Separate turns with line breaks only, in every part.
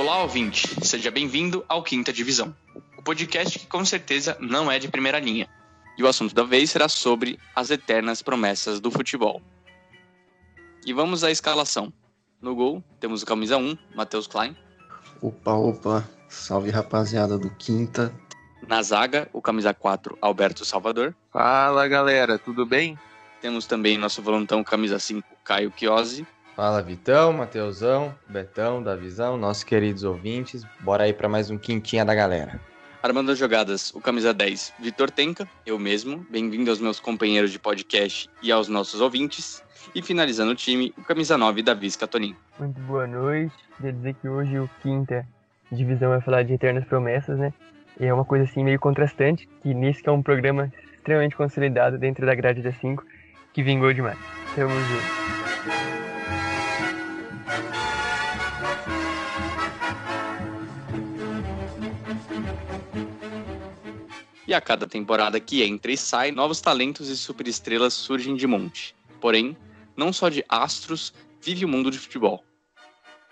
Olá, ouvinte. Seja bem-vindo ao Quinta Divisão, o podcast que com certeza não é de primeira linha. E o assunto da vez será sobre as eternas promessas do futebol. E vamos à escalação. No gol, temos o camisa 1, Matheus Klein.
Opa, opa. Salve, rapaziada do Quinta.
Na zaga, o camisa 4, Alberto Salvador.
Fala, galera, tudo bem?
Temos também nosso volantão camisa 5, Caio Chiosi.
Fala Vitão, Mateusão, Betão, Davizão, nossos queridos ouvintes. Bora aí para mais um quintinha da galera.
Armando as jogadas, o camisa 10, Vitor Tenca, eu mesmo. Bem-vindo aos meus companheiros de podcast e aos nossos ouvintes. E finalizando o time, o camisa 9, Davi Scatonin.
Muito boa noite. Queria dizer que hoje o Quinta Divisão vai falar de Eternas Promessas, né? E é uma coisa assim meio contrastante, que nesse que é um programa extremamente consolidado dentro da grade da 5, que vingou demais. Tamo junto.
E a cada temporada que entra e sai, novos talentos e superestrelas surgem de monte. Porém, não só de astros vive o mundo de futebol.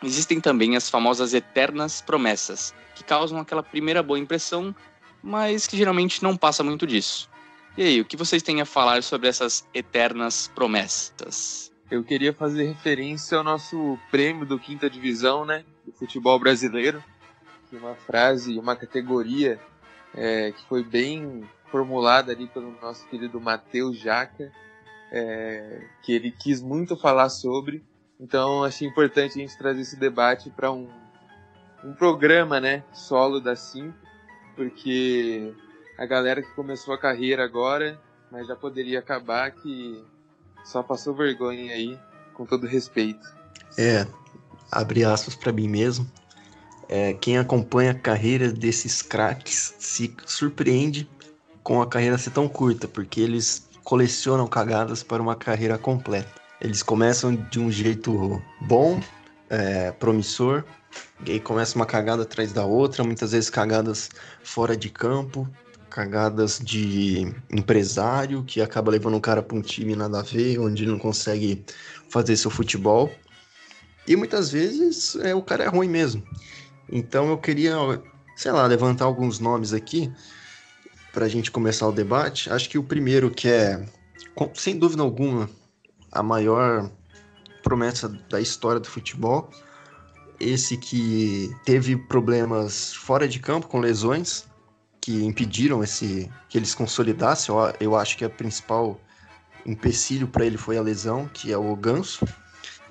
Existem também as famosas eternas promessas, que causam aquela primeira boa impressão, mas que geralmente não passa muito disso. E aí, o que vocês têm a falar sobre essas eternas promessas?
Eu queria fazer referência ao nosso prêmio do quinta divisão, né, do futebol brasileiro, que uma frase, uma categoria é, que foi bem formulada ali pelo nosso querido Matheus Jaca, é, que ele quis muito falar sobre. Então achei importante a gente trazer esse debate para um, um programa, né, solo da Sim, porque a galera que começou a carreira agora, mas já poderia acabar, que só passou vergonha aí, com todo respeito.
É, abre aspas para mim mesmo. É, quem acompanha a carreira desses craques se surpreende com a carreira ser tão curta, porque eles colecionam cagadas para uma carreira completa. Eles começam de um jeito bom, é, promissor, e aí começa uma cagada atrás da outra, muitas vezes cagadas fora de campo, cagadas de empresário que acaba levando o cara para um time nada a ver, onde ele não consegue fazer seu futebol. E muitas vezes é, o cara é ruim mesmo. Então eu queria, sei lá, levantar alguns nomes aqui para a gente começar o debate. Acho que o primeiro, que é, sem dúvida alguma, a maior promessa da história do futebol, esse que teve problemas fora de campo com lesões que impediram esse que ele se consolidasse. Eu, eu acho que a principal empecilho para ele foi a lesão, que é o Ganso.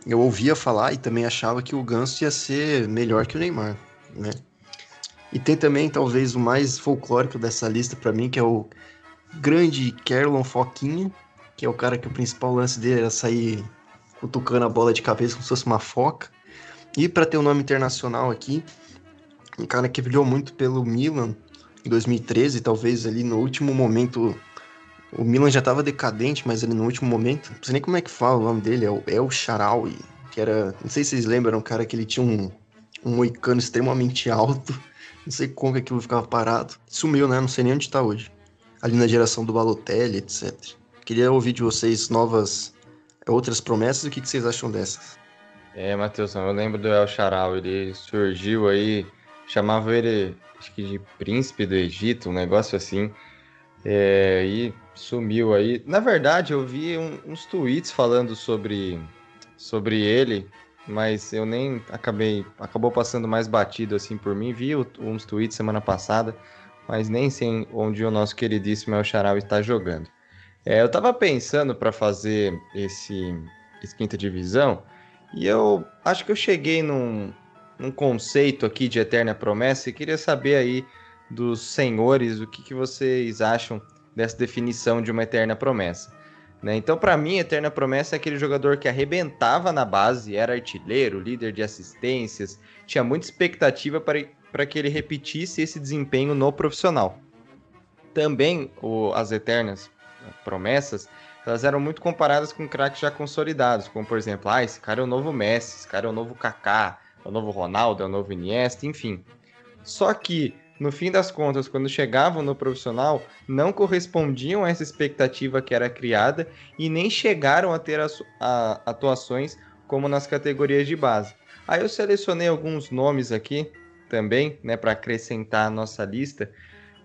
Eu ouvia falar e também achava que o Ganso ia ser melhor que o Neymar né? E tem também, talvez, o mais folclórico dessa lista para mim, que é o grande Kerlon Foquinha, que é o cara que o principal lance dele era sair cutucando a bola de cabeça como se fosse uma foca. E para ter um nome internacional aqui, um cara que brilhou muito pelo Milan 2013, talvez ali no último momento. O Milan já estava decadente, mas ali no último momento, não sei nem como é que fala o nome dele, é o El Sharawi, que era, não sei se vocês lembram, um cara que ele tinha um um moicano extremamente alto. Não sei como que aquilo ficava parado. Sumiu, né? Não sei nem onde tá hoje. Ali na geração do Balotelli, etc. Queria ouvir de vocês novas, outras promessas. O que, que vocês acham dessas?
É, Matheus, eu lembro do El Charal. Ele surgiu aí, chamava ele, acho que de príncipe do Egito, um negócio assim. É, e sumiu aí. Na verdade, eu vi um, uns tweets falando sobre, sobre ele mas eu nem acabei, acabou passando mais batido assim por mim. Vi uns tweets semana passada, mas nem sei onde o nosso queridíssimo El Charal está jogando. É, eu estava pensando para fazer esse, esse quinta divisão e eu acho que eu cheguei num, num conceito aqui de eterna promessa e queria saber aí dos senhores o que, que vocês acham dessa definição de uma eterna promessa. Né? Então, para mim, Eterna Promessa é aquele jogador que arrebentava na base, era artilheiro, líder de assistências, tinha muita expectativa para que ele repetisse esse desempenho no profissional. Também o, as Eternas Promessas, elas eram muito comparadas com craques já consolidados, como por exemplo, ah, esse cara é o novo Messi, esse cara é o novo Kaká, o novo Ronaldo, é o novo Iniesta, enfim. Só que no fim das contas, quando chegavam no profissional, não correspondiam a essa expectativa que era criada e nem chegaram a ter a, a, atuações como nas categorias de base. Aí eu selecionei alguns nomes aqui também, né, para acrescentar a nossa lista,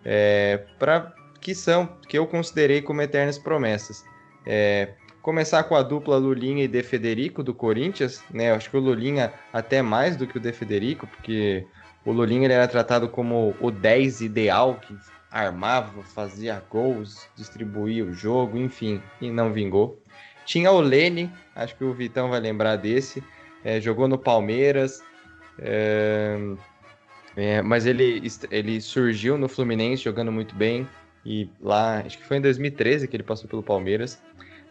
é, para que são que eu considerei como eternas promessas. É, começar com a dupla Lulinha e De Federico do Corinthians, né? Acho que o Lulinha até mais do que o De Federico, porque o Lulinha ele era tratado como o 10 ideal que armava, fazia gols, distribuía o jogo, enfim, e não vingou. Tinha o Lene, acho que o Vitão vai lembrar desse, é, jogou no Palmeiras, é, é, mas ele, ele surgiu no Fluminense jogando muito bem, e lá, acho que foi em 2013 que ele passou pelo Palmeiras.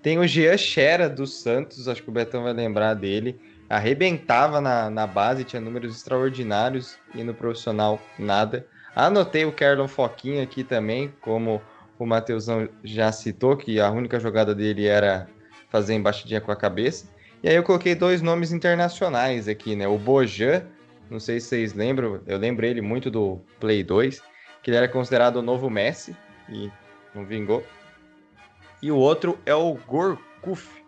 Tem o Jean Xera dos Santos, acho que o Betão vai lembrar dele. Arrebentava na, na base, tinha números extraordinários e no profissional nada. Anotei o Carlon Foquinha aqui também, como o Matheusão já citou, que a única jogada dele era fazer embaixadinha com a cabeça. E aí eu coloquei dois nomes internacionais aqui, né? O Bojan, não sei se vocês lembram, eu lembro ele muito do Play 2, que ele era considerado o novo Messi e não vingou. E o outro é o Gorkuf,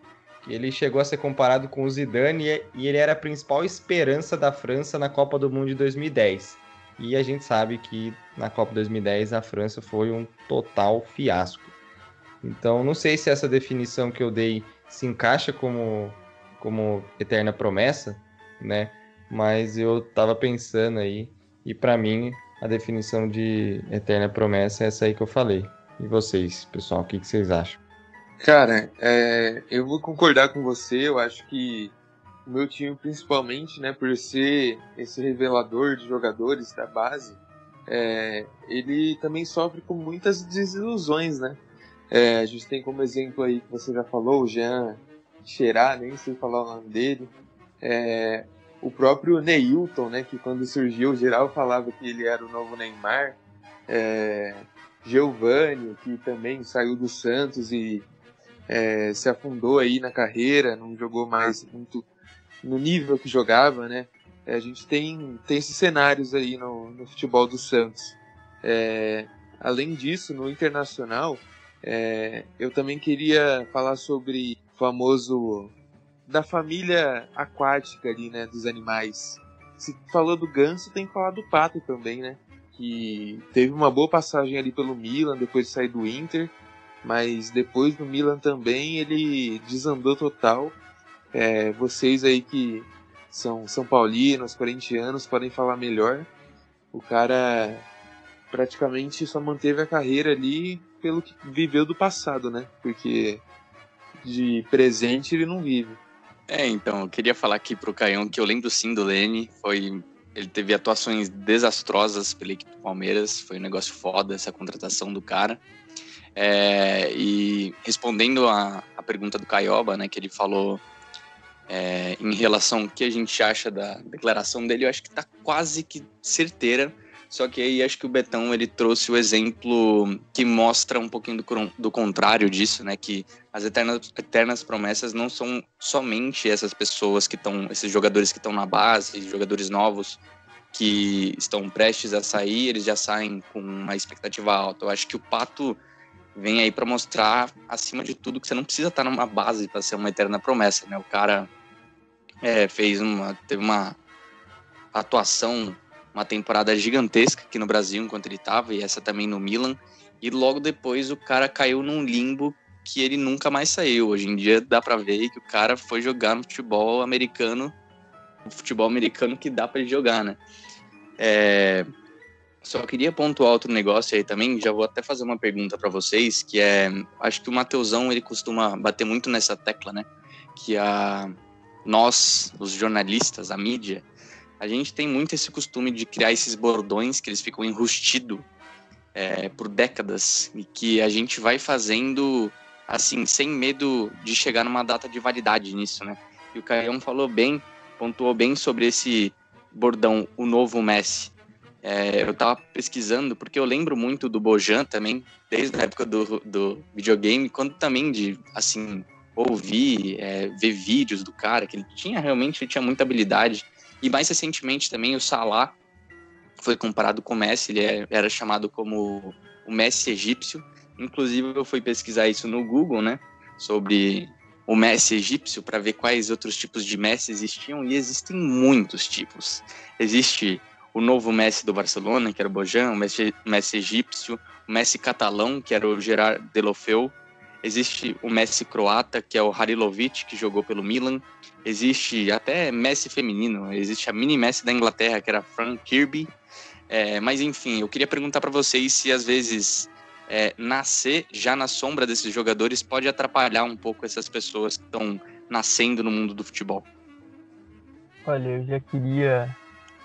que ele chegou a ser comparado com o Zidane e ele era a principal esperança da França na Copa do Mundo de 2010. E a gente sabe que na Copa 2010 a França foi um total fiasco. Então, não sei se essa definição que eu dei se encaixa como, como eterna promessa, né? Mas eu tava pensando aí, e para mim a definição de eterna promessa é essa aí que eu falei. E vocês, pessoal, o que, que vocês acham?
Cara, é, eu vou concordar com você. Eu acho que o meu time, principalmente, né, por ser esse revelador de jogadores da base, é, ele também sofre com muitas desilusões, né? É, a gente tem como exemplo aí que você já falou, o Jean Xerá, nem sei falar o nome dele. É, o próprio Neilton, né, que quando surgiu, geral falava que ele era o novo Neymar. É, Giovanni, que também saiu do Santos e é, se afundou aí na carreira, não jogou mais muito no nível que jogava, né? É, a gente tem, tem esses cenários aí no, no futebol do Santos. É, além disso, no internacional, é, eu também queria falar sobre o famoso da família aquática ali, né, dos animais. Se falou do ganso, tem que falar do pato também, né? Que teve uma boa passagem ali pelo Milan depois de sair do Inter, mas depois do Milan também ele desandou total. É, vocês aí que são São Paulinos, corintianos, podem falar melhor. O cara praticamente só manteve a carreira ali pelo que viveu do passado, né? Porque de presente ele não vive.
É, então, eu queria falar aqui pro Caião que eu lembro sim do Lene, foi ele teve atuações desastrosas pela equipe do Palmeiras, foi um negócio foda essa contratação do cara. É, e respondendo a, a pergunta do Caioba, né, que ele falou é, em relação ao que a gente acha da declaração dele, eu acho que está quase que certeira. Só que aí acho que o Betão ele trouxe o exemplo que mostra um pouquinho do, do contrário disso, né? Que as eternas, eternas promessas não são somente essas pessoas que estão, esses jogadores que estão na base, jogadores novos que estão prestes a sair, eles já saem com uma expectativa alta. Eu acho que o Pato vem aí para mostrar, acima de tudo, que você não precisa estar numa base para ser uma eterna promessa, né? O cara é, fez uma, teve uma atuação, uma temporada gigantesca aqui no Brasil enquanto ele estava e essa também no Milan. E logo depois o cara caiu num limbo que ele nunca mais saiu. Hoje em dia dá para ver que o cara foi jogar no futebol americano, o futebol americano que dá para ele jogar, né? É, só queria pontuar outro negócio aí também, já vou até fazer uma pergunta para vocês, que é, acho que o Mateusão, ele costuma bater muito nessa tecla, né? Que a nós, os jornalistas, a mídia, a gente tem muito esse costume de criar esses bordões que eles ficam enrustidos é, por décadas e que a gente vai fazendo assim, sem medo de chegar numa data de validade nisso, né? E o Caião falou bem, pontuou bem sobre esse bordão, o novo Messi. É, eu tava pesquisando, porque eu lembro muito do Bojan também, desde a época do, do videogame, quando também de, assim, ouvir, é, ver vídeos do cara, que ele tinha realmente, ele tinha muita habilidade. E mais recentemente também o Salah foi comparado com o Messi, ele é, era chamado como o Messi egípcio. Inclusive eu fui pesquisar isso no Google, né, sobre o Messi egípcio para ver quais outros tipos de Messi existiam e existem muitos tipos. Existe o novo Messi do Barcelona, que era o Bojan, o Messi, Messi egípcio, o Messi catalão, que era o Gerard Delofeu, existe o Messi croata, que é o Harilovic, que jogou pelo Milan, existe até Messi feminino, existe a mini Messi da Inglaterra, que era Frank Kirby, é, mas enfim, eu queria perguntar para vocês se às vezes é, nascer já na sombra desses jogadores pode atrapalhar um pouco essas pessoas que estão nascendo no mundo do futebol.
Olha, eu já queria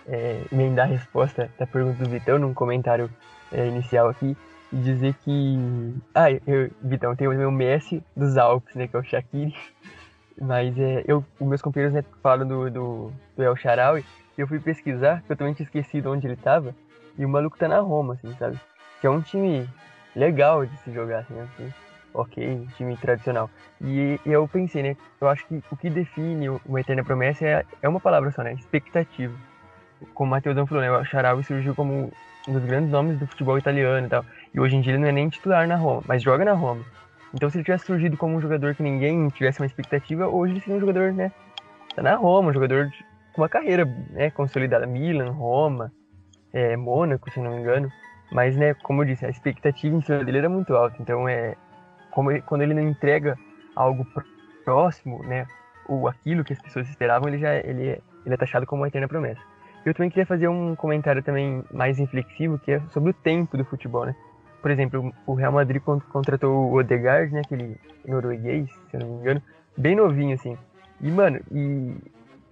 é, emendar a resposta da pergunta do Vitão num comentário é, inicial aqui e dizer que. Ah, eu, Vitão, tem o meu Messi dos Alpes, né? Que é o Shaqiri. Mas é, eu, os meus companheiros né, falaram do, do, do El Sharawi eu fui pesquisar, também tinha esquecido onde ele tava, e o maluco tá na Roma, assim, sabe? Que é um time legal de se jogar, assim, assim ok, time tradicional. E, e, eu pensei, né? Eu acho que o que define uma eterna promessa é, é uma palavra só, né? Expectativa. Como o Matheusão falou, né? O Charaui surgiu como um dos grandes nomes do futebol italiano e tal. E hoje em dia ele não é nem titular na Roma, mas joga na Roma. Então se ele tivesse surgido como um jogador que ninguém tivesse uma expectativa, hoje ele seria um jogador, né? Tá na Roma, um jogador com uma carreira né, consolidada. Milan, Roma, é, Mônaco, se não me engano. Mas, né, como eu disse, a expectativa em cima dele era muito alta. Então, é, como quando ele não entrega algo próximo, né, ou aquilo que as pessoas esperavam, ele já ele, é, ele é taxado como uma eterna promessa. Eu também queria fazer um comentário também mais reflexivo, que é sobre o tempo do futebol, né? Por exemplo, o Real Madrid contratou o Odegaard, né, aquele norueguês, se eu não me engano, bem novinho, assim. E, mano, e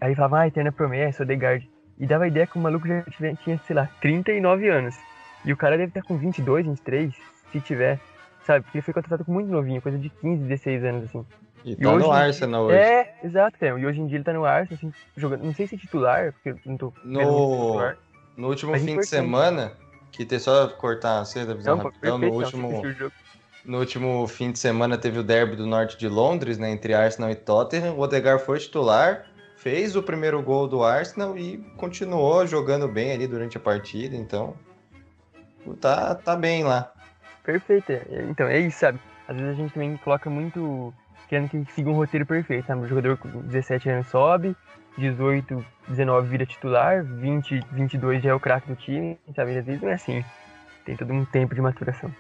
Aí falava, ah, Eterna Promessa, Odegaard. E dava a ideia que o maluco já tinha, sei lá, 39 anos. E o cara deve estar com 22, 23, se tiver. Sabe? Porque ele foi contratado com muito novinho, coisa de 15, 16 anos, assim.
E, e tá hoje, no Arsenal hoje.
É, exato, é. E hoje em dia ele tá no Arsenal, assim, jogando. Não sei se é titular, porque não tô.
No, no último Mas fim importante. de semana, que tem só cortar a seda, visão rapidão, no último. No último fim de semana teve o derby do norte de Londres, né? Entre Arsenal e Tottenham. O Odegaard foi titular fez o primeiro gol do Arsenal e continuou jogando bem ali durante a partida, então tá, tá bem lá.
Perfeito, é, então é isso, sabe? Às vezes a gente também coloca muito querendo que siga um roteiro perfeito, sabe? O jogador com 17 anos sobe, 18, 19 vira titular, 20, 22 já é o craque do time, sabe? Às vezes não é assim. Tem todo um tempo de maturação.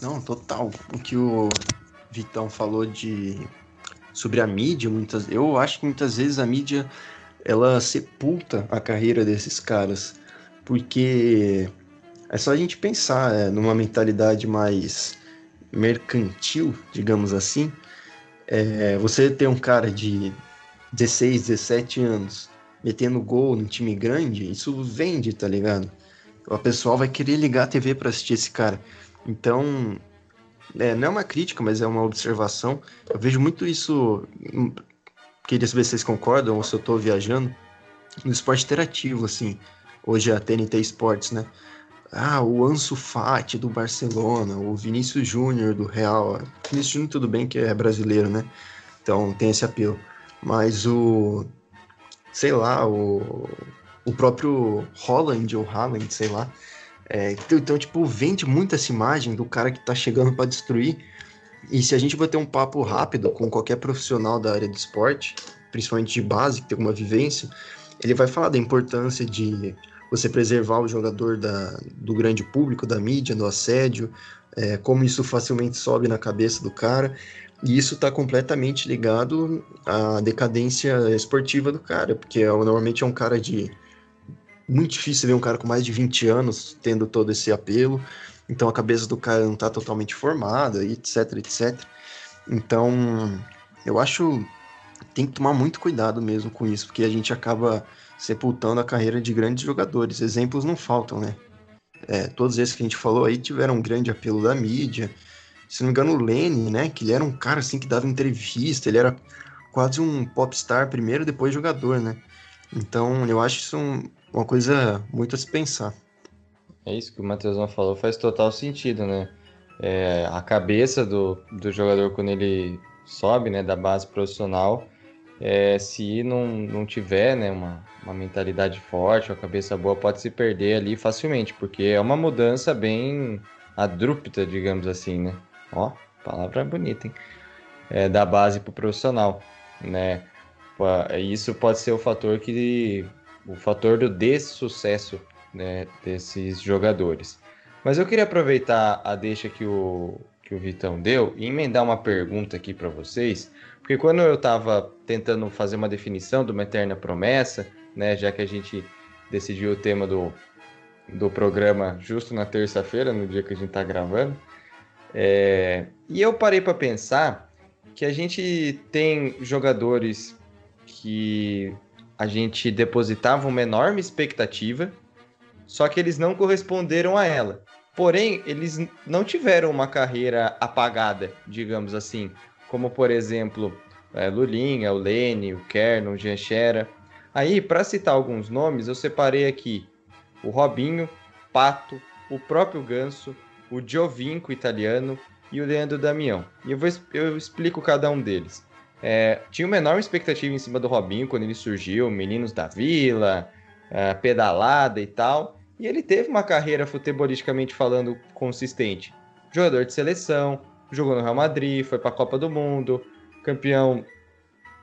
Não, total. O que o Vitão falou de sobre a mídia, muitas, eu acho que muitas vezes a mídia ela sepulta a carreira desses caras, porque é só a gente pensar é, numa mentalidade mais mercantil, digamos assim. É, você ter um cara de 16, 17 anos metendo gol num time grande, isso vende, tá ligado? O pessoal vai querer ligar a TV para assistir esse cara. Então, é, não é uma crítica, mas é uma observação. Eu vejo muito isso. Hum, queria saber se vocês concordam ou se eu estou viajando. No esporte interativo, assim. Hoje é a TNT Sports, né? Ah, o Ansu Fati do Barcelona, o Vinícius Júnior do Real. Vinícius Júnior, tudo bem que é brasileiro, né? Então tem esse apelo. Mas o. Sei lá, o. O próprio Holland ou Haaland, sei lá é, então, então, tipo, vende muito essa imagem do cara que tá chegando para destruir. E se a gente bater um papo rápido com qualquer profissional da área de esporte, principalmente de base, que tem alguma vivência, ele vai falar da importância de você preservar o jogador da, do grande público, da mídia, do assédio, é, como isso facilmente sobe na cabeça do cara. E isso está completamente ligado à decadência esportiva do cara, porque é, normalmente é um cara de muito difícil ver um cara com mais de 20 anos tendo todo esse apelo. Então a cabeça do cara não está totalmente formada, etc, etc. Então, eu acho tem que tomar muito cuidado mesmo com isso, porque a gente acaba sepultando a carreira de grandes jogadores. Exemplos não faltam, né? É, todos esses que a gente falou aí tiveram um grande apelo da mídia. Se não me engano, o Lenny, né? Que ele era um cara assim que dava entrevista, ele era quase um popstar primeiro, depois jogador, né? Então, eu acho isso um, uma coisa muito a se pensar.
É isso que o Matheusão falou, faz total sentido, né? É, a cabeça do, do jogador quando ele sobe, né, da base profissional, é, se não, não tiver, né, uma, uma mentalidade forte, uma cabeça boa, pode se perder ali facilmente, porque é uma mudança bem adrupta, digamos assim, né? Ó, palavra bonita, hein? é, da base para o profissional, né? Isso pode ser o fator que o fator do dessucesso né, desses jogadores. Mas eu queria aproveitar a deixa que o, que o Vitão deu e emendar uma pergunta aqui para vocês, porque quando eu estava tentando fazer uma definição de uma eterna promessa, né, já que a gente decidiu o tema do, do programa justo na terça-feira, no dia que a gente está gravando, é, e eu parei para pensar que a gente tem jogadores que a gente depositava uma enorme expectativa, só que eles não corresponderam a ela. Porém, eles não tiveram uma carreira apagada, digamos assim, como por exemplo é, Lulinha, o Lene, o Kernon, o Janchera. Aí, para citar alguns nomes, eu separei aqui o Robinho, Pato, o próprio Ganso, o Giovinco italiano e o Leandro Damião. E eu, vou, eu explico cada um deles. É, tinha uma enorme expectativa em cima do Robinho quando ele surgiu, Meninos da Vila, é, pedalada e tal. E ele teve uma carreira futebolisticamente falando consistente. Jogador de seleção, jogou no Real Madrid, foi para a Copa do Mundo, campeão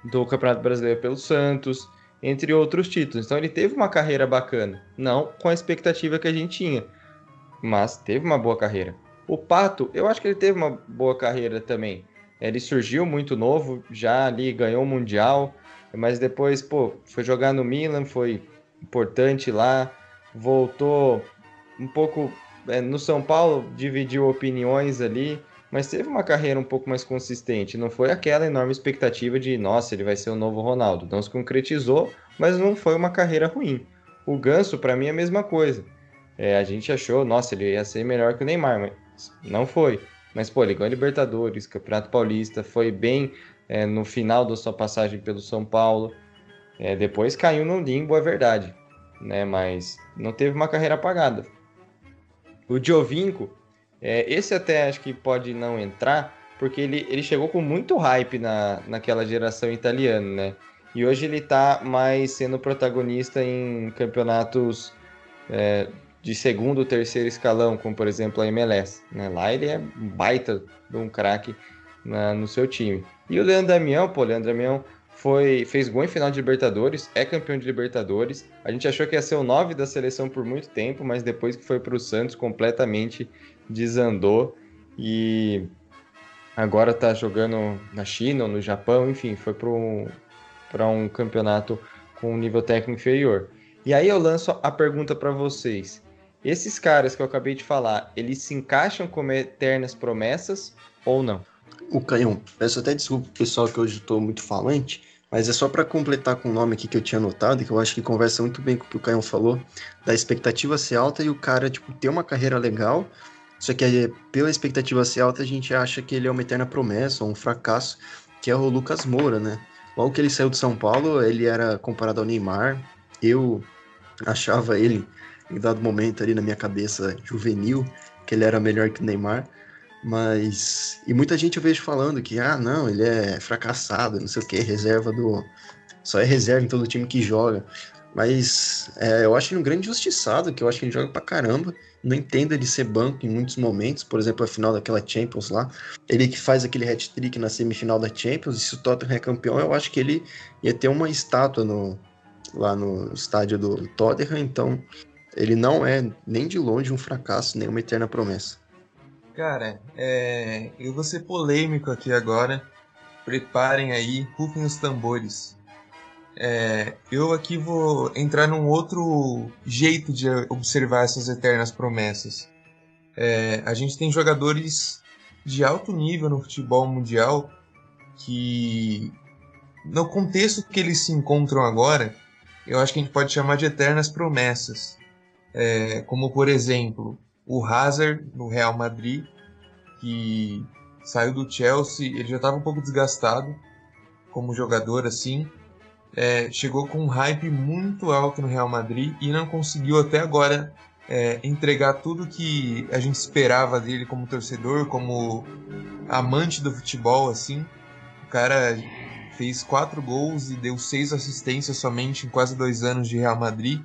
do Campeonato Brasileiro pelo Santos, entre outros títulos. Então ele teve uma carreira bacana, não com a expectativa que a gente tinha, mas teve uma boa carreira. O Pato, eu acho que ele teve uma boa carreira também. Ele surgiu muito novo, já ali ganhou o Mundial, mas depois, pô, foi jogar no Milan, foi importante lá, voltou um pouco é, no São Paulo, dividiu opiniões ali, mas teve uma carreira um pouco mais consistente. Não foi aquela enorme expectativa de, nossa, ele vai ser o novo Ronaldo. Não se concretizou, mas não foi uma carreira ruim. O Ganso, para mim, é a mesma coisa. É, a gente achou, nossa, ele ia ser melhor que o Neymar, mas não foi. Mas, pô, ele ganhou Libertadores, Campeonato Paulista, foi bem é, no final da sua passagem pelo São Paulo. É, depois caiu no limbo, é verdade né? Mas não teve uma carreira apagada. O Giovinco, é, esse até acho que pode não entrar, porque ele, ele chegou com muito hype na, naquela geração italiana, né? E hoje ele tá mais sendo protagonista em campeonatos é, de segundo terceiro escalão, como por exemplo a MLS. Né? Lá ele é um baita de um craque no seu time. E o Leandro Damião, pô, o Leandro Damião foi, fez gol em final de Libertadores, é campeão de Libertadores. A gente achou que ia ser o 9 da seleção por muito tempo, mas depois que foi para o Santos, completamente desandou e agora está jogando na China ou no Japão, enfim, foi para um, um campeonato com um nível técnico inferior. E aí eu lanço a pergunta para vocês. Esses caras que eu acabei de falar, eles se encaixam como eternas promessas ou não?
O Canhão, peço até desculpa pessoal que hoje estou muito falante, mas é só para completar com o nome aqui que eu tinha anotado, que eu acho que conversa muito bem com o que o Canhão falou, da expectativa ser alta e o cara, tipo, ter uma carreira legal, só que pela expectativa ser alta a gente acha que ele é uma eterna promessa um fracasso, que é o Lucas Moura, né? Logo que ele saiu de São Paulo, ele era comparado ao Neymar, eu achava ele, em dado momento ali na minha cabeça juvenil, que ele era melhor que o Neymar, mas. E muita gente eu vejo falando que, ah, não, ele é fracassado, não sei o que, reserva do. Só é reserva em todo time que joga. Mas é, eu acho ele um grande injustiçado, que eu acho que ele joga pra caramba. Não entendo ele ser banco em muitos momentos, por exemplo, a final daquela Champions lá. Ele que faz aquele hat-trick na semifinal da Champions, e se o Tottenham é campeão, eu acho que ele ia ter uma estátua no, lá no estádio do Tottenham, então ele não é nem de longe um fracasso, nem uma eterna promessa.
Cara, é... eu vou ser polêmico aqui agora. Preparem aí, rufem os tambores. É... eu aqui vou entrar num outro jeito de observar essas eternas promessas. É... a gente tem jogadores de alto nível no futebol mundial que, no contexto que eles se encontram agora, eu acho que a gente pode chamar de eternas promessas. É, como, por exemplo, o Hazard no Real Madrid, que saiu do Chelsea, ele já estava um pouco desgastado como jogador assim. É, chegou com um hype muito alto no Real Madrid e não conseguiu até agora é, entregar tudo que a gente esperava dele como torcedor, como amante do futebol, assim. O cara fez quatro gols e deu seis assistências somente em quase dois anos de Real Madrid.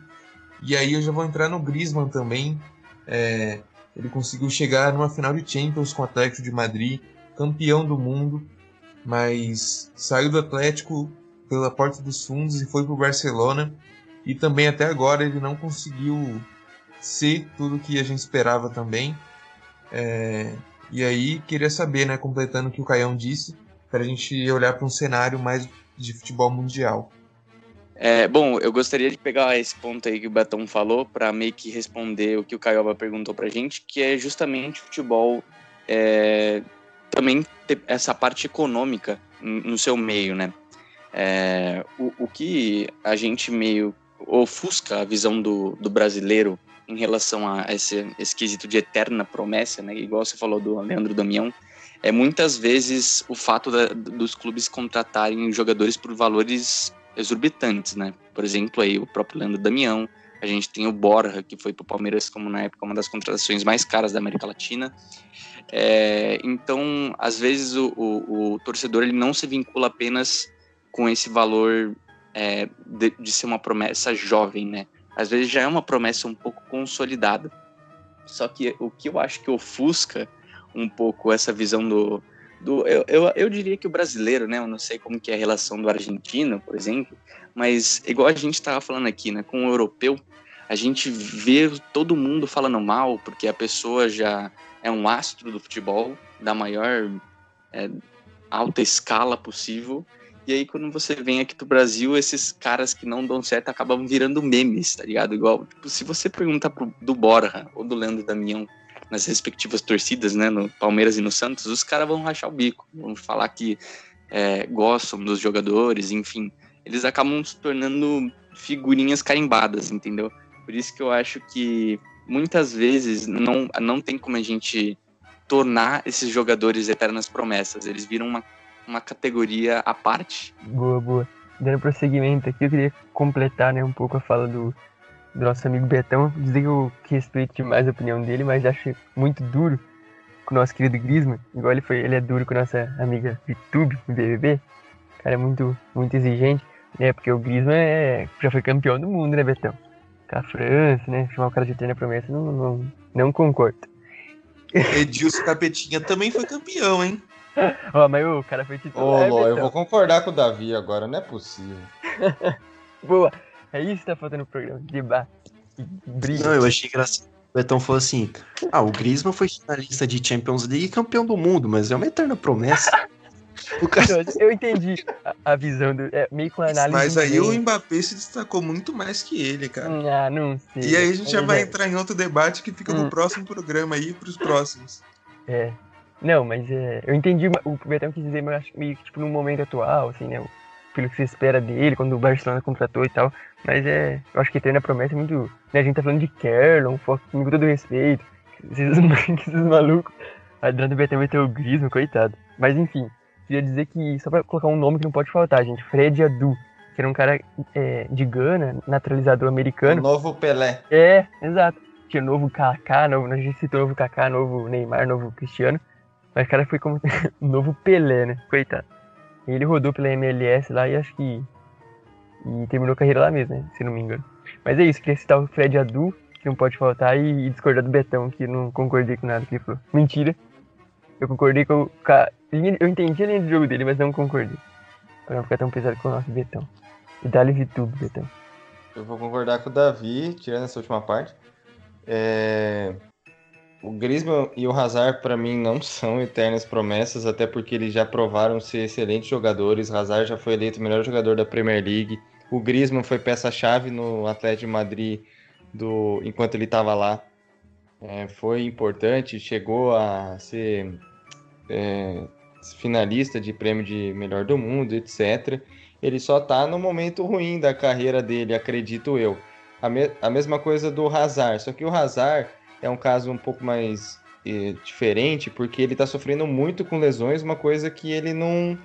E aí eu já vou entrar no Griezmann também. É, ele conseguiu chegar numa final de Champions com o Atlético de Madrid, campeão do mundo. mas saiu do Atlético pela porta dos fundos e foi para o Barcelona. E também até agora ele não conseguiu ser tudo que a gente esperava também. É, e aí queria saber, né, completando o que o Caião disse, para a gente olhar para um cenário mais de futebol mundial.
É, bom, eu gostaria de pegar esse ponto aí que o Betão falou para meio que responder o que o Caioba perguntou para gente, que é justamente o futebol é, também ter essa parte econômica no seu meio, né? É, o, o que a gente meio ofusca a visão do, do brasileiro em relação a esse, esse quesito de eterna promessa, né? Igual você falou do Leandro Damião, é muitas vezes o fato da, dos clubes contratarem jogadores por valores exorbitantes, né? Por exemplo, aí o próprio Leandro Damião, a gente tem o Borja, que foi para o Palmeiras como na época uma das contratações mais caras da América Latina. É, então, às vezes o, o, o, torcedor ele não se vincula apenas com esse valor é, de, de, ser uma promessa jovem, né? Às vezes já é uma promessa um pouco consolidada. Só que o que eu acho que ofusca um pouco essa visão do, do eu, eu, eu diria que o brasileiro, né? Eu não sei como que é a relação do argentino, por exemplo, mas igual a gente estava falando aqui, né? Com o europeu, a gente vê todo mundo falando mal porque a pessoa já é um astro do futebol da maior é, alta escala possível e aí, quando você vem aqui pro Brasil, esses caras que não dão certo acabam virando memes, tá ligado? Igual, tipo, se você perguntar pro, do Borja ou do Leandro Damião nas respectivas torcidas, né, no Palmeiras e no Santos, os caras vão rachar o bico, vão falar que é, gostam dos jogadores, enfim. Eles acabam se tornando figurinhas carimbadas, entendeu? Por isso que eu acho que muitas vezes não, não tem como a gente tornar esses jogadores eternas promessas. Eles viram uma uma categoria à parte.
Boa, boa. Dando prosseguimento aqui, eu queria completar né, um pouco a fala do, do nosso amigo Betão. Dizer que eu respeito demais a opinião dele, mas acho muito duro com o nosso querido Grisman. Igual ele, foi, ele é duro com a nossa amiga no BBB. O cara é muito, muito exigente, né? Porque o Grisman é, já foi campeão do mundo, né, Betão? Com a França, né? Chamar o cara de eterna promessa, não, não, não concordo.
Edilson Capetinha também foi campeão, hein?
Ó, mas o cara foi titular.
Ô, Ló, eu vou concordar com o Davi agora, não é possível.
Boa. É isso que tá faltando no programa. Debate. Briga.
Não, eu achei engraçado. O Betão falou assim: Ah, o Griezmann foi finalista de Champions League e campeão do mundo, mas é uma eterna promessa.
Cara... Eu entendi a, a visão do. É, meio com análise.
Mas aí o Mbappé se destacou muito mais que ele, cara.
Ah, não sei.
E aí a gente já vai entrar em outro debate que fica no hum. próximo programa aí pros próximos.
É. Não, mas é, eu entendi o que o Betão quis dizer, mas acho meio que tipo, no momento atual, assim, né? Pelo que se espera dele, quando o Barcelona contratou e tal. Mas é. Eu acho que Eterna Promessa é muito. Né, a gente tá falando de Kerlon, com todo respeito. Esses, esses malucos. A Adriano Betão vai ter o Grismo, coitado. Mas enfim, queria dizer que, só pra colocar um nome que não pode faltar, gente. Fred Adu, que era um cara é, de Gana, naturalizador americano. O
novo Pelé.
É, exato. Tinha novo Kaká, novo, a gente citou novo Kaká, novo Neymar, novo Cristiano. Mas o cara foi como novo Pelé, né? Coitado. Ele rodou pela MLS lá e acho que. E terminou a carreira lá mesmo, né? Se não me engano. Mas é isso, queria citar o Fred Adu, que não pode faltar, e, e discordar do Betão, que não concordei com nada que ele falou. Mentira. Eu concordei com o. Eu entendi a linha de jogo dele, mas não concordei. Pra não ficar tão pesado com o nosso Betão. E dá-lhe VTube, Betão.
Eu vou concordar com o Davi, tirando essa última parte. É... O Griezmann e o Hazard, para mim, não são eternas promessas, até porque eles já provaram ser excelentes jogadores. Hazard já foi eleito o melhor jogador da Premier League. O Griezmann foi peça-chave no Atlético de Madrid do, enquanto ele estava lá. É, foi importante, chegou a ser é, finalista de prêmio de melhor do mundo, etc. Ele só está no momento ruim da carreira dele, acredito eu. A, me a mesma coisa do Hazard, só que o Hazard é um caso um pouco mais eh, diferente, porque ele está sofrendo muito com lesões, uma coisa que ele não,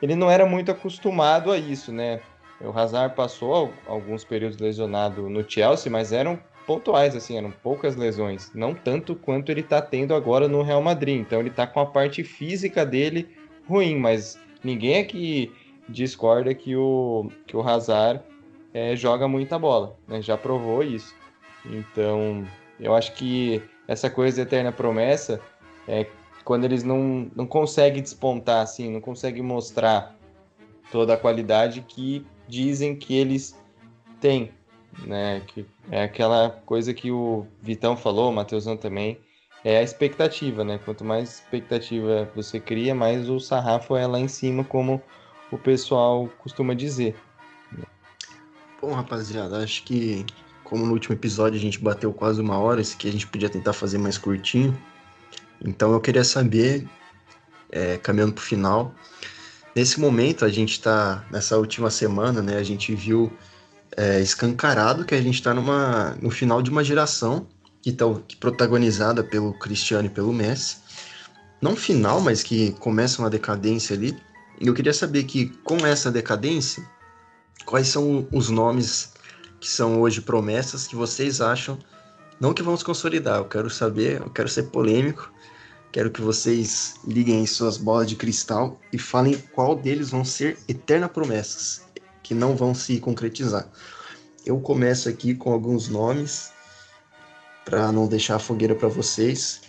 ele não era muito acostumado a isso, né? O Hazard passou alguns períodos lesionado no Chelsea, mas eram pontuais, assim, eram poucas lesões, não tanto quanto ele está tendo agora no Real Madrid. Então ele está com a parte física dele ruim, mas ninguém aqui discorda que o, que o Hazard é, joga muita bola, né? já provou isso. Então eu acho que essa coisa de eterna promessa é quando eles não, não conseguem despontar, assim, não conseguem mostrar toda a qualidade que dizem que eles têm, né? Que é aquela coisa que o Vitão falou, o Matheusão também, é a expectativa, né? Quanto mais expectativa você cria, mais o sarrafo é lá em cima, como o pessoal costuma dizer.
Bom, rapaziada, acho que como no último episódio a gente bateu quase uma hora, esse aqui a gente podia tentar fazer mais curtinho. Então eu queria saber, é, caminhando para o final, nesse momento a gente está nessa última semana, né? A gente viu é, escancarado que a gente está no final de uma geração que que protagonizada pelo Cristiano e pelo Messi. Não final, mas que começa uma decadência ali. E eu queria saber que com essa decadência, quais são os nomes que são hoje promessas que vocês acham não que se consolidar. Eu quero saber, eu quero ser polêmico. Quero que vocês liguem em suas bolas de cristal e falem qual deles vão ser eternas promessas que não vão se concretizar. Eu começo aqui com alguns nomes para não deixar a fogueira para vocês.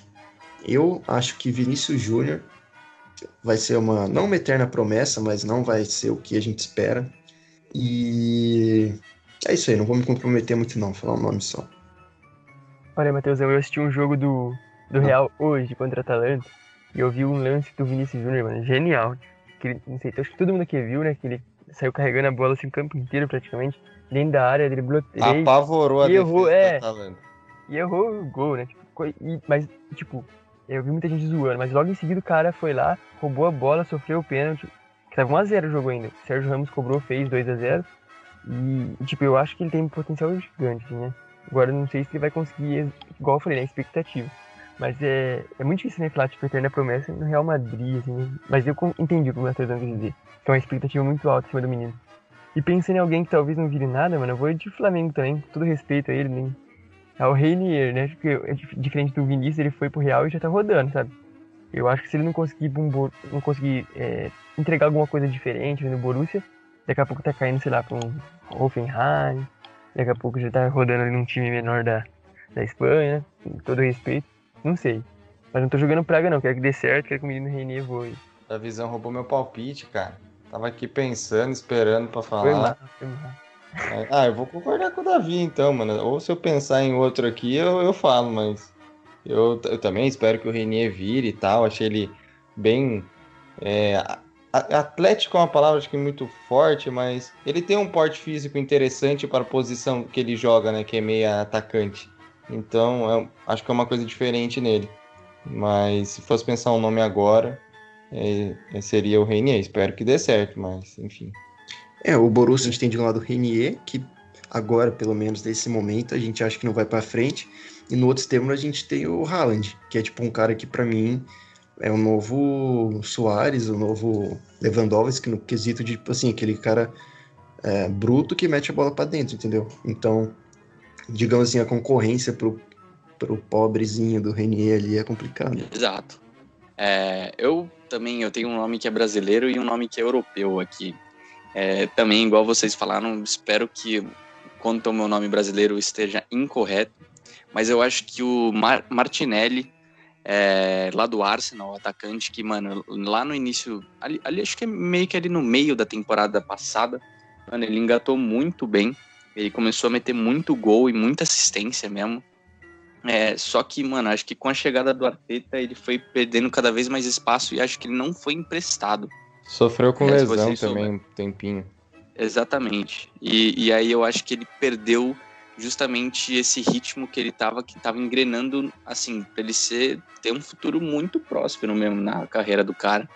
Eu acho que Vinícius Júnior vai ser uma não uma eterna promessa, mas não vai ser o que a gente espera. E é isso aí, não vou me comprometer muito não, vou falar um nome só.
Olha, Matheus, eu assisti um jogo do, do Real hoje contra a Atalanta e eu vi um lance do Vinícius Júnior, mano, genial. Que, não sei, acho que todo mundo aqui viu, né? Que ele saiu carregando a bola assim o campo inteiro praticamente, dentro da área, driblou três.
Apavorou a
errou,
defesa
é. E errou o gol, né? Tipo, e- mas, tipo, eu vi muita gente zoando, mas logo em seguida o cara foi lá, roubou a bola, sofreu o pênalti. Que tava 1x0 o jogo ainda. O Sérgio Ramos cobrou, fez 2x0. E, tipo, eu acho que ele tem um potencial gigante, né? Agora não sei se ele vai conseguir, igual eu falei, né? Expectativa. Mas é, é muito difícil, né? Falar, tipo, eterna promessa no Real Madrid, assim. né? Mas eu entendi o que o Matheus quis dizer. Que é uma expectativa muito alta em cima do menino. E pensando em alguém que talvez não vire nada, mano, eu vou de Flamengo também. Com todo respeito a ele, nem. É o Reinier, né? Porque é dif- diferente do Vinícius, ele foi pro Real e já tá rodando, sabe? Eu acho que se ele não conseguir, não conseguir é, entregar alguma coisa diferente no Borussia, daqui a pouco tá caindo, sei lá, pra um Hoffenheim, daqui a pouco já tá rodando ali num time menor da, da Espanha, com todo respeito. Não sei. Mas não tô jogando praga não, quero que dê certo, quero que o menino Reinier voe.
A visão roubou meu palpite, cara. Tava aqui pensando, esperando pra
Foi
falar.
mal, foi mal.
Ah, eu vou concordar com o Davi então, mano. Ou se eu pensar em outro aqui, eu, eu falo, mas eu, eu também espero que o Renier vire e tal. Achei ele bem. é, atlético é uma palavra acho que muito forte, mas ele tem um porte físico interessante para a posição que ele joga, né? Que é meia atacante. Então, é- acho que é uma coisa diferente nele. Mas se fosse pensar um nome agora, é, é, seria o Renier. Espero que dê certo, mas enfim.
É, o Borussia a gente tem de um lado o Renier, que agora, pelo menos nesse momento, a gente acha que não vai pra frente. E no outro extremo a gente tem o Haaland, que é tipo um cara que pra mim é o novo Soares, o novo Lewandowski, no quesito de, tipo assim, aquele cara é, bruto que mete a bola pra dentro, entendeu? Então, digamos assim, a concorrência pro, pro pobrezinho do Renier ali é complicado.
Exato. É, eu também eu tenho um nome que é brasileiro e um nome que é europeu aqui. É, também, igual vocês falaram, espero que quanto ao meu nome brasileiro esteja incorreto, mas eu acho que o Mar- Martinelli, é, lá do Arsenal, o atacante, que, mano, lá no início, ali, ali acho que é meio que ali no meio da temporada passada, mano, ele engatou muito bem, ele começou a meter muito gol e muita assistência mesmo. É, só que, mano, acho que com a chegada do Arteta ele foi perdendo cada vez mais espaço e acho que ele não foi emprestado.
Sofreu com
É,
lesão também
souberem.
um tempinho.
Exatamente. E, e aí eu acho que ele perdeu justamente esse ritmo que ele tava, que tava engrenando, assim, pra ele ser, ter um futuro muito próspero mesmo na carreira do cara.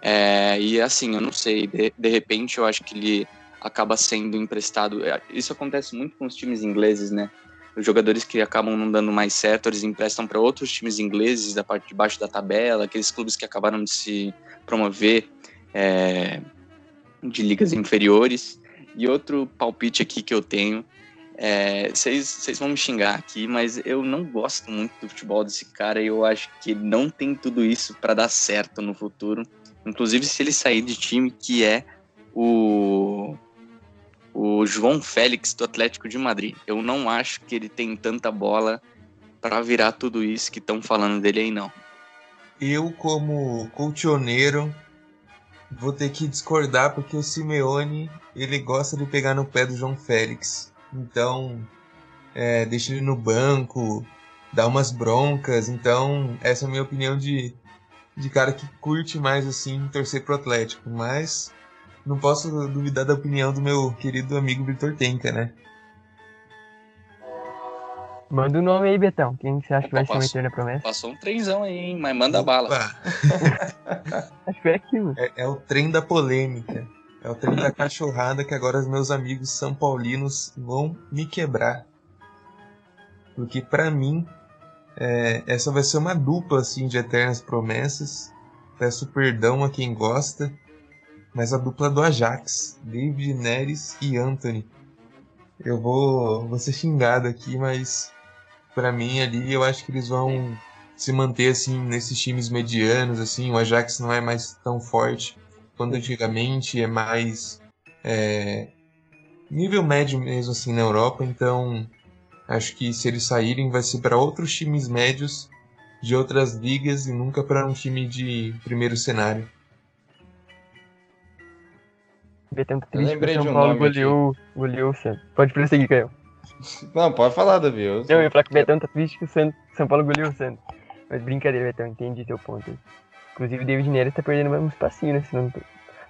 É, e assim, eu não sei, de, de repente eu acho que ele acaba sendo emprestado. é, Isso acontece muito com os times ingleses, né? Os jogadores que acabam não dando mais certo, eles emprestam para outros times ingleses da parte de baixo da tabela, aqueles clubes que acabaram de se promover é, de ligas inferiores. E outro palpite aqui que eu tenho, vocês vocês vão me xingar aqui, mas eu não gosto muito do futebol desse cara e eu acho que não tem tudo isso para dar certo no futuro. Inclusive se ele sair de time que é o o João Félix do Atlético de Madrid. Eu não acho que ele tem tanta bola para virar tudo isso que estão falando dele aí não.
eu, como colchoneiro, vou ter que discordar porque o Simeone ele gosta de pegar no pé do João Félix. Então, é, deixa ele no banco, dá umas broncas. Então, essa é a minha opinião de, de cara que curte mais assim torcer pro Atlético. Mas não posso duvidar da opinião do meu querido amigo Vitor Tenka, né?
Manda o um nome aí, Betão. Quem você acha que vai passou, ser o Eterna Promessa?
Passou um trenzão aí, hein? Mas manda Opa. bala.
acho que é aquilo.
É, é o trem da polêmica. É o trem da cachorrada que agora os meus amigos são paulinos vão me quebrar. Porque para mim, é, essa vai ser uma dupla assim de eternas promessas. Peço perdão a quem gosta, mas a dupla do Ajax, David Neres e Anthony. Eu vou, vou ser xingado aqui, mas para mim ali eu acho que eles vão se manter assim nesses times medianos assim o Ajax não é mais tão forte quanto antigamente é mais é, nível médio mesmo assim na Europa então acho que se eles saírem vai ser para outros times médios de outras ligas e nunca para um time de primeiro cenário
Betão triste eu lembrei São de um Paulo goleou, goleou o Santos. Pode prosseguir, Caio.
Não, pode falar, Davi.
Eu, eu ia falar que o Betão tá triste que o São Paulo goleou o Santos. Mas brincadeira, Betão, entendi teu ponto. Inclusive o David Neres tá perdendo um espacinho, né?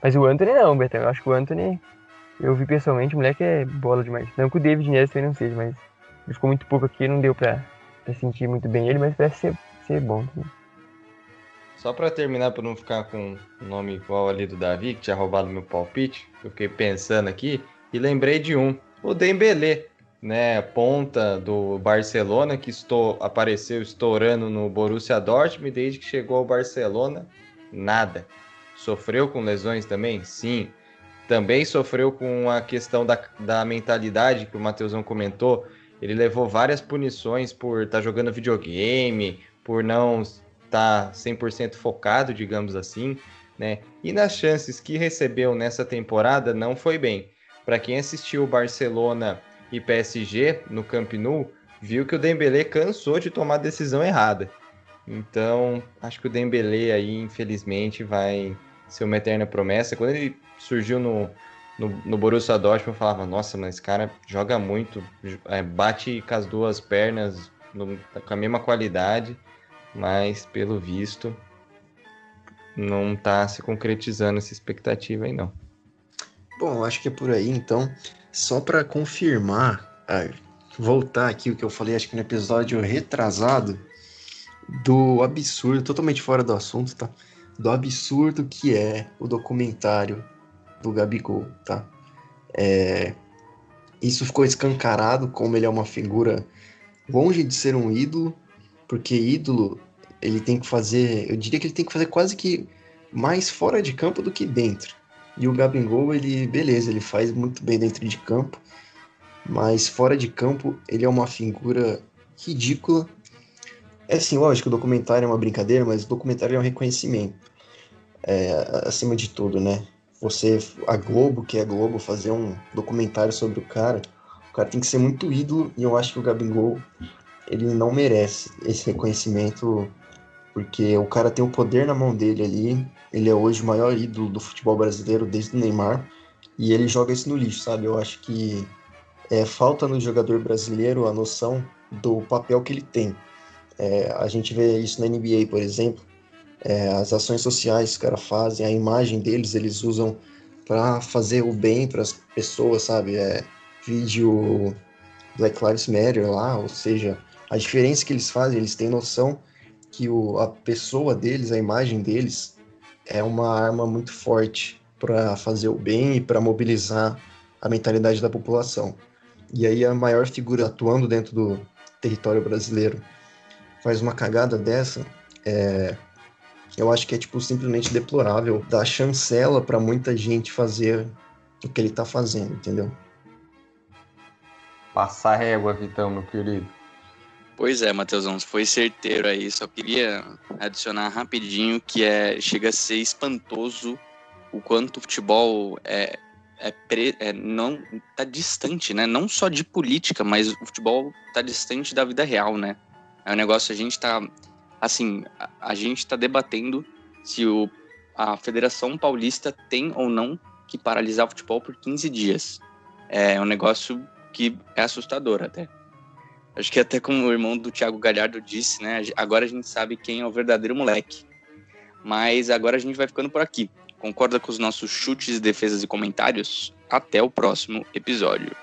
Mas o Anthony não, Betão. Eu acho que o Anthony, eu vi pessoalmente, o moleque é bola demais. Não que o David Neres também não seja, mas ele ficou muito pouco aqui, não deu pra, pra sentir muito bem ele, mas parece ser, ser bom. Também.
Só para terminar, para não ficar com o nome igual ali do Davi, que tinha roubado meu palpite, eu fiquei pensando aqui e lembrei de um, o Dembélé né, ponta do Barcelona, que estou, apareceu estourando no Borussia Dortmund, desde que chegou ao Barcelona, nada. Sofreu com lesões também? Sim. Também sofreu com a questão da, da mentalidade que o Matheusão comentou. Ele levou várias punições por estar tá jogando videogame, por não estar tá 100% focado, digamos assim, né? E nas chances que recebeu nessa temporada não foi bem. Para quem assistiu Barcelona e PSG no Camp Nou, viu que o Dembélé cansou de tomar decisão errada. Então, acho que o Dembélé aí, infelizmente, vai ser uma eterna promessa. Quando ele surgiu no, no, no Borussia Dortmund, eu falava, nossa, mas esse cara joga muito, é, bate com as duas pernas no, com a mesma qualidade, mas pelo visto não está se concretizando essa expectativa aí não.
Bom, acho que é por aí, então. Só para confirmar, voltar aqui o que eu falei, acho que no episódio retrasado, do absurdo, totalmente fora do assunto, tá? Do absurdo que é o documentário do Gabigol, tá? É, isso ficou escancarado como ele é uma figura longe de ser um ídolo, porque ídolo ele tem que fazer, eu diria que ele tem que fazer quase que mais fora de campo do que dentro. E o Gabigol, ele, beleza, ele faz muito bem dentro de campo, mas fora de campo ele é uma figura ridícula. É assim, lógico, o documentário é uma brincadeira, mas o documentário é um reconhecimento. É, acima de tudo, né? Você, a Globo, que é a Globo, fazer um documentário sobre o cara, o cara tem que ser muito ídolo, e eu acho que o Gabigol, ele não merece esse reconhecimento porque o cara tem o poder na mão dele ali. Ele é hoje o maior ídolo do futebol brasileiro desde o Neymar e ele joga isso no lixo, sabe? Eu acho que é, falta no jogador brasileiro a noção do papel que ele tem. É, a gente vê isso na NBA, por exemplo. É, as ações sociais que os caras fazem, a imagem deles, eles usam para fazer o bem para as pessoas, sabe? É, vídeo Black Lives Matter lá, ou seja, a diferença que eles fazem, eles têm noção que o, a pessoa deles, a imagem deles, é uma arma muito forte para fazer o bem e para mobilizar a mentalidade da população. E aí a maior figura atuando dentro do território brasileiro faz uma cagada dessa, é, eu acho que é tipo simplesmente deplorável, dá chancela para muita gente fazer o que ele está fazendo, entendeu?
Passar régua, Vitão, meu querido.
Pois é, Matheusão, foi certeiro aí. Só queria adicionar rapidinho que é chega a ser espantoso o quanto o futebol é, é, pre, é não tá distante, né? Não só de política, mas o futebol tá distante da vida real, né? É um negócio a gente tá assim, a, a gente está debatendo se o, a Federação Paulista tem ou não que paralisar o futebol por 15 dias. É um negócio que é assustador até. Acho que até como o irmão do Thiago Galhardo disse, né? Agora a gente sabe quem é o verdadeiro moleque. Mas agora a gente vai ficando por aqui. Concorda com os nossos chutes, defesas e comentários? Até o próximo episódio.